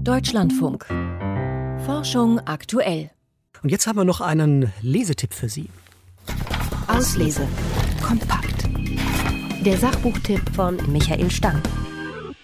Deutschlandfunk. Forschung aktuell. Und jetzt haben wir noch einen Lesetipp für Sie. Auslese. Kompakt. Der Sachbuchtipp von Michael Stang.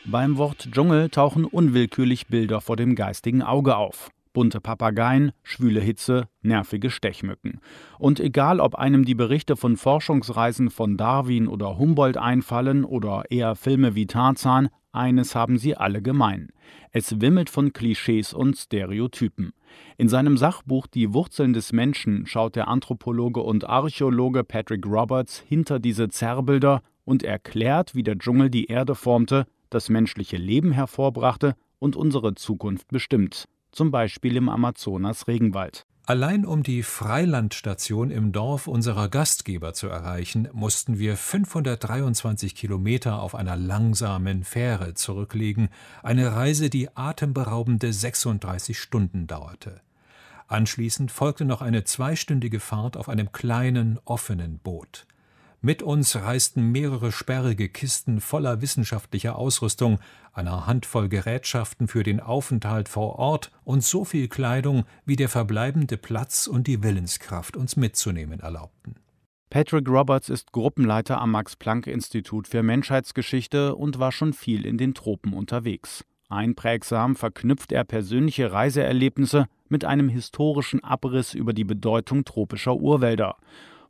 Beim Wort Dschungel tauchen unwillkürlich Bilder vor dem geistigen Auge auf. Bunte Papageien, schwüle Hitze, nervige Stechmücken. Und egal, ob einem die Berichte von Forschungsreisen von Darwin oder Humboldt einfallen oder eher Filme wie Tarzan, eines haben sie alle gemein. Es wimmelt von Klischees und Stereotypen. In seinem Sachbuch Die Wurzeln des Menschen schaut der Anthropologe und Archäologe Patrick Roberts hinter diese Zerrbilder und erklärt, wie der Dschungel die Erde formte, das menschliche Leben hervorbrachte und unsere Zukunft bestimmt, zum Beispiel im Amazonas-Regenwald. Allein um die Freilandstation im Dorf unserer Gastgeber zu erreichen, mussten wir 523 Kilometer auf einer langsamen Fähre zurücklegen, eine Reise, die atemberaubende 36 Stunden dauerte. Anschließend folgte noch eine zweistündige Fahrt auf einem kleinen, offenen Boot. Mit uns reisten mehrere sperrige Kisten voller wissenschaftlicher Ausrüstung, einer Handvoll Gerätschaften für den Aufenthalt vor Ort und so viel Kleidung, wie der verbleibende Platz und die Willenskraft uns mitzunehmen erlaubten. Patrick Roberts ist Gruppenleiter am Max-Planck-Institut für Menschheitsgeschichte und war schon viel in den Tropen unterwegs. Einprägsam verknüpft er persönliche Reiseerlebnisse mit einem historischen Abriss über die Bedeutung tropischer Urwälder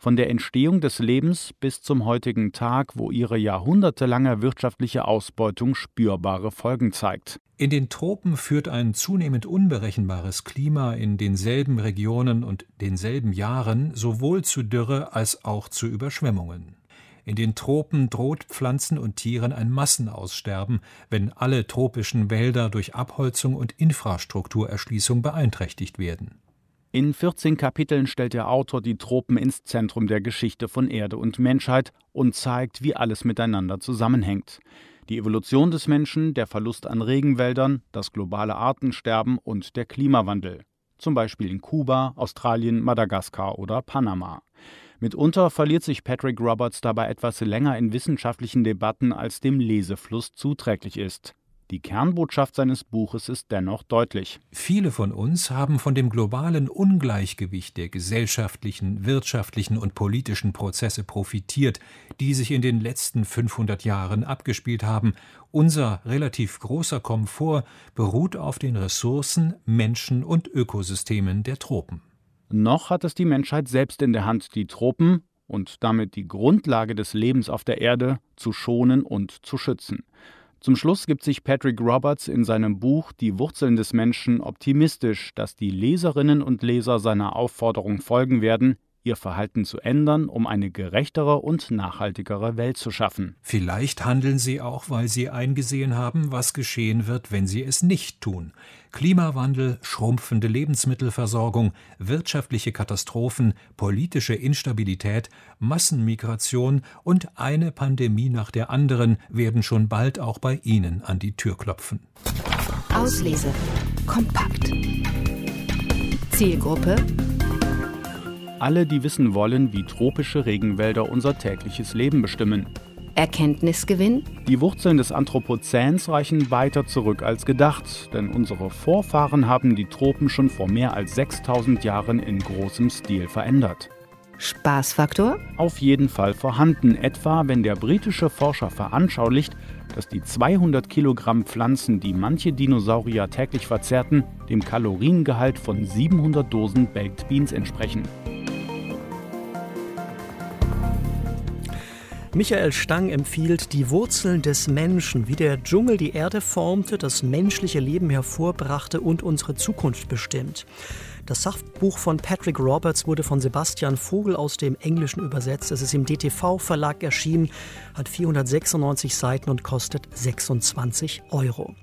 von der Entstehung des Lebens bis zum heutigen Tag, wo ihre jahrhundertelange wirtschaftliche Ausbeutung spürbare Folgen zeigt. In den Tropen führt ein zunehmend unberechenbares Klima in denselben Regionen und denselben Jahren sowohl zu Dürre als auch zu Überschwemmungen. In den Tropen droht Pflanzen und Tieren ein Massenaussterben, wenn alle tropischen Wälder durch Abholzung und Infrastrukturerschließung beeinträchtigt werden. In 14 Kapiteln stellt der Autor die Tropen ins Zentrum der Geschichte von Erde und Menschheit und zeigt, wie alles miteinander zusammenhängt. Die Evolution des Menschen, der Verlust an Regenwäldern, das globale Artensterben und der Klimawandel. Zum Beispiel in Kuba, Australien, Madagaskar oder Panama. Mitunter verliert sich Patrick Roberts dabei etwas länger in wissenschaftlichen Debatten, als dem Lesefluss zuträglich ist. Die Kernbotschaft seines Buches ist dennoch deutlich. Viele von uns haben von dem globalen Ungleichgewicht der gesellschaftlichen, wirtschaftlichen und politischen Prozesse profitiert, die sich in den letzten 500 Jahren abgespielt haben. Unser relativ großer Komfort beruht auf den Ressourcen, Menschen und Ökosystemen der Tropen. Noch hat es die Menschheit selbst in der Hand, die Tropen und damit die Grundlage des Lebens auf der Erde zu schonen und zu schützen. Zum Schluss gibt sich Patrick Roberts in seinem Buch Die Wurzeln des Menschen optimistisch, dass die Leserinnen und Leser seiner Aufforderung folgen werden, ihr Verhalten zu ändern, um eine gerechtere und nachhaltigere Welt zu schaffen. Vielleicht handeln sie auch, weil sie eingesehen haben, was geschehen wird, wenn sie es nicht tun. Klimawandel, schrumpfende Lebensmittelversorgung, wirtschaftliche Katastrophen, politische Instabilität, Massenmigration und eine Pandemie nach der anderen werden schon bald auch bei Ihnen an die Tür klopfen. Auslese. Kompakt. Zielgruppe alle, die wissen wollen, wie tropische Regenwälder unser tägliches Leben bestimmen. Erkenntnisgewinn? Die Wurzeln des Anthropozäns reichen weiter zurück als gedacht, denn unsere Vorfahren haben die Tropen schon vor mehr als 6000 Jahren in großem Stil verändert. Spaßfaktor? Auf jeden Fall vorhanden, etwa wenn der britische Forscher veranschaulicht, dass die 200 Kilogramm Pflanzen, die manche Dinosaurier täglich verzehrten, dem Kaloriengehalt von 700 Dosen Baked Beans entsprechen. Michael Stang empfiehlt Die Wurzeln des Menschen, wie der Dschungel die Erde formte, das menschliche Leben hervorbrachte und unsere Zukunft bestimmt. Das Sachbuch von Patrick Roberts wurde von Sebastian Vogel aus dem Englischen übersetzt. Es ist im DTV Verlag erschienen, hat 496 Seiten und kostet 26 Euro.